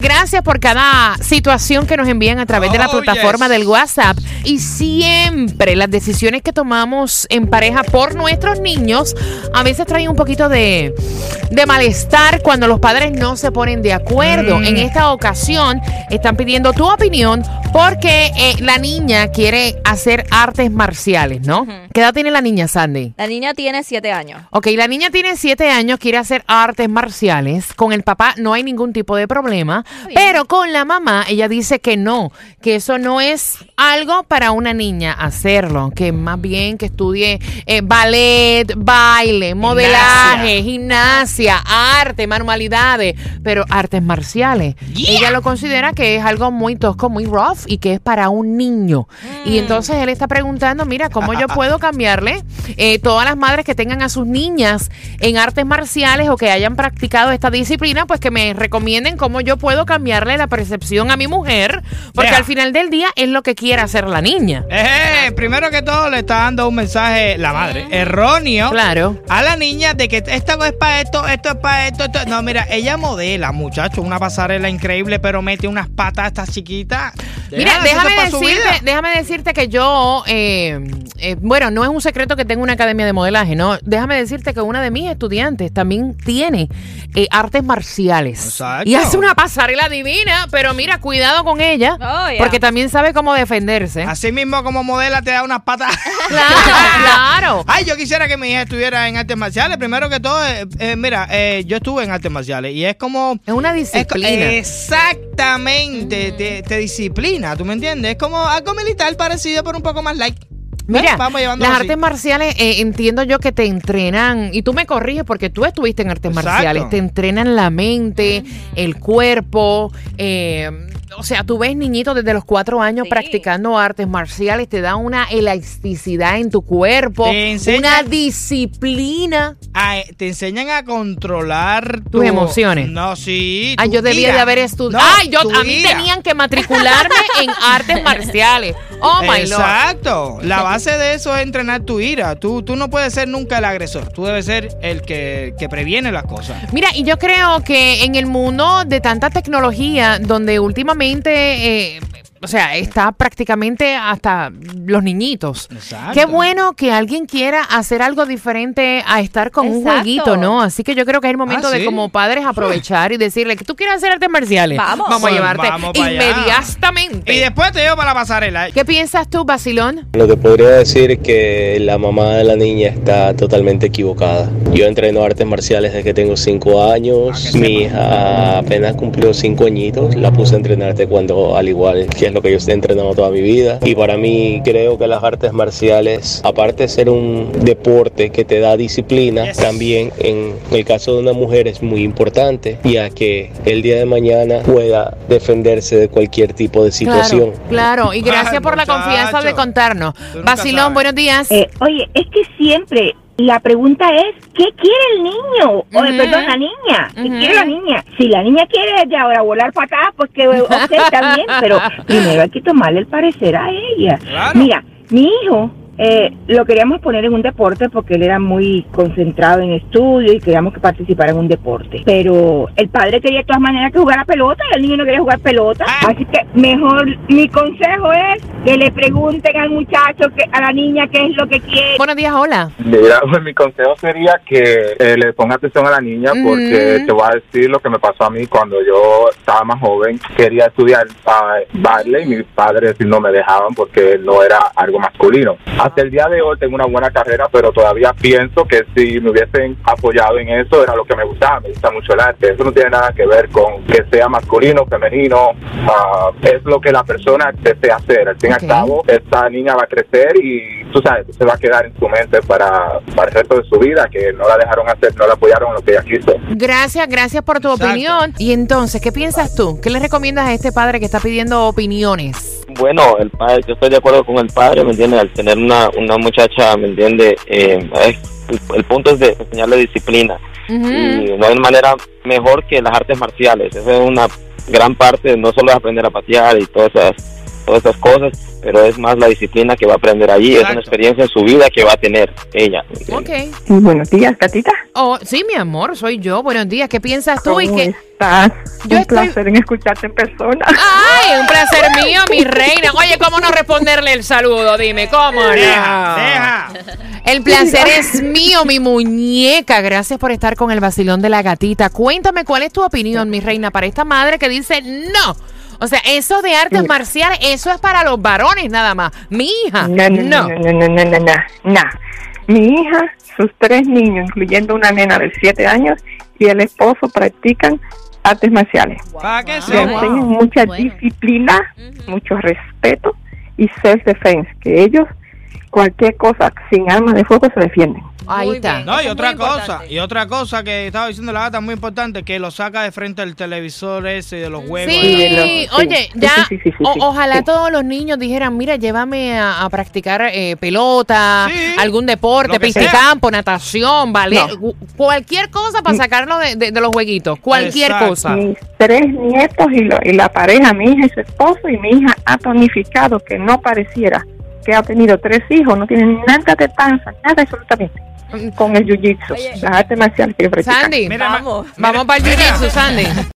Gracias por cada situación que nos envían a través de la Oh, plataforma yes. del WhatsApp. Y siempre las decisiones que tomamos en pareja por nuestros niños a veces traen un poquito de, de malestar cuando los padres no se ponen de acuerdo. Mm. En esta ocasión están pidiendo tu opinión porque eh, la niña quiere hacer artes marciales, ¿no? ¿Qué edad tiene la niña, Sandy? La niña tiene siete años. Ok, la niña tiene siete años, quiere hacer artes marciales. Con el papá no hay ningún tipo de problema. Pero con la mamá, ella dice que no, que eso no es algo para una niña hacerlo. Que más bien que estudie eh, ballet, baile, modelaje, gimnasia, arte, manualidades, pero artes marciales. Ella lo considera que es algo muy tosco, muy rough y que es para un niño. Y entonces él está preguntando, mira, ¿cómo yo puedo cambiarle eh, todas las madres que tengan a sus niñas en artes marciales o que hayan practicado esta disciplina, pues que me recomienden cómo yo puedo cambiarle la percepción a mi mujer, porque al final del día es lo que quiere hacer la niña. Eh, primero que todo le está dando un mensaje la madre erróneo Claro. a la niña de que esto es para esto, esto es para esto, esto. No, mira, ella modela, muchacho, una pasarela increíble, pero mete unas patas estas chiquitas. Mira, déjame decirte, déjame decirte que yo, eh, eh, bueno, no es un secreto que tengo una academia de modelaje, ¿no? Déjame decirte que una de mis estudiantes también tiene eh, artes marciales. Exacto. Y hace una pasarela divina, pero mira, cuidado con ella, Oh, porque también sabe cómo defenderse. Así mismo como modela te da unas patas. Claro, claro. Ay, yo quisiera que mi hija estuviera en artes marciales. Primero que todo, eh, eh, mira, eh, yo estuve en artes marciales y es como... Es una es disciplina. exactamente, te, te disciplina, ¿tú me entiendes? Es como algo militar parecido, pero un poco más light. Mira, las así. artes marciales eh, entiendo yo que te entrenan, y tú me corriges porque tú estuviste en artes Exacto. marciales, te entrenan la mente, el cuerpo, eh, o sea, tú ves niñitos desde los cuatro años Sí. practicando artes marciales, te da una elasticidad en tu cuerpo, una disciplina. Te enseñan a controlar Tus emociones. No, sí. Ay, yo debía ira. de haber estudiado. No, Ay, yo, tu a mí ira. tenían que matricularme en artes marciales. Oh, my lord. Exacto. La base de eso es entrenar tu ira. Tú, tú no puedes ser nunca el agresor. Tú debes ser el que, que previene las cosas. Mira, y yo creo que en el mundo de tanta tecnología, donde últimamente, eh, o sea, está prácticamente hasta los niñitos. Exacto. Qué bueno que alguien quiera hacer algo diferente a estar con un jueguito, ¿no? Así que yo creo que es el momento Ah, de ¿sí? como padres aprovechar y decirle que tú quieres hacer artes marciales. Vamos. Vamos a Pues llevarte vamos inmediatamente. Y después te llevo para la pasarela. ¿Qué piensas tú, Basilón? Lo que podría decir es que la mamá de la niña está totalmente equivocada. Yo entreno artes marciales desde que tengo 5 años. Ah, Mi hija apenas cumplió 5 añitos. La puse a entrenar cuando al igual que es lo que yo he entrenado toda mi vida. Y para mí creo que las artes marciales, aparte de ser un deporte que te da disciplina, también en el caso de una mujer es muy importante, ya que el día de mañana pueda defenderse de cualquier tipo de situación. Claro, claro. Y gracias por la confianza de contarnos. Sabes. buenos días. Eh, oye, es que siempre la pregunta es, ¿qué quiere el niño? O, perdón, la niña. ¿Qué quiere la niña? Si la niña quiere de ahora volar para acá, pues que, ok, está bien, pero primero hay que tomarle el parecer a ella. Claro. Mira, mi hijo eh, lo queríamos poner en un deporte porque él era muy concentrado en estudio y queríamos que participara en un deporte. Pero el padre quería de todas maneras que jugara pelota y el niño no quería jugar pelota. Ah. Así que mejor mi consejo es que le pregunten al muchacho, que, a la niña, qué es lo que quiere. Buenos días, hola. Mira, pues mi consejo sería que eh, le ponga atención a la niña porque Mm. te voy a decir lo que me pasó a mí cuando yo estaba más joven. Quería estudiar ah, baile y mis padres no me dejaban porque no era algo masculino. Hasta el día de hoy tengo una buena carrera, pero todavía pienso que si me hubiesen apoyado en eso era lo que me gustaba. Me gusta mucho el arte. Eso no tiene nada que ver con que sea masculino, femenino. ah, es lo que la persona desea hacer. Al fin y al cabo, esta niña va a crecer y tú sabes, se va a quedar en su mente para, para el resto de su vida, que no la dejaron hacer, no la apoyaron en lo que ella quiso. Gracias, gracias por tu Exacto. opinión. Y entonces, ¿qué piensas tú? ¿Qué le recomiendas a este padre que está pidiendo opiniones? Bueno, el padre, yo estoy de acuerdo con el padre, ¿me entiende? Al tener una, una muchacha, ¿me entiende? Eh, el, el punto es de enseñarle disciplina. Y no hay manera mejor que las artes marciales. Esa es una gran parte no solo es aprender a patear y todas esas, todas esas cosas, pero es más la disciplina que va a aprender allí, es Exacto. una experiencia en su vida que va a tener ella. Ok. Sí, buenos días, Catita. Oh, sí, mi amor, soy yo. Buenos días. ¿Qué piensas tú? ¿Cómo Y qué... estás? Yo Un estoy- placer en escucharte en persona. Ay, un placer mío, mi reina. Oye, ¿cómo no responderle el saludo? Dime, ¿cómo no? Deja, deja. El placer es mío, mi muñeca. Gracias por estar con el vacilón de la gatita. Cuéntame cuál es tu opinión, mi reina, para esta madre que dice no. O sea, eso de artes mm. marciales, eso es para los varones nada más. Mi hija. No, no, no, no, no, no, no. Mi hija, sus tres niños, incluyendo una nena de siete años, y el esposo practican artes marciales. Wow. Le enseñan mucha disciplina, mucho respeto y self-defense, que ellos cualquier cosa sin armas de fuego se defienden. Ahí está. No, y Eso otra cosa, importante. y otra cosa que estaba diciendo la gata muy importante, que lo saca de frente al televisor ese de los juegos. Sí, Sí, oye, sí, ya, sí, sí, sí, sí, o- ojalá Sí. todos los niños dijeran, mira, llévame a, a practicar eh, pelota, Sí, algún deporte, piscicampo, natación, ballet, No. cu- cualquier cosa para sacarlo de, de- de los jueguitos, cualquier Exacto. cosa. Mis tres nietos y, lo- y la pareja, mi hija y su esposo, y mi hija ha tonificado que no pareciera que ha tenido tres hijos, no tiene nada de panza, nada absolutamente, con el jiu-jitsu, las artes marciales que. Sandy, Mira, Vamos. vamos para el Mira. jiu-jitsu, Sandy.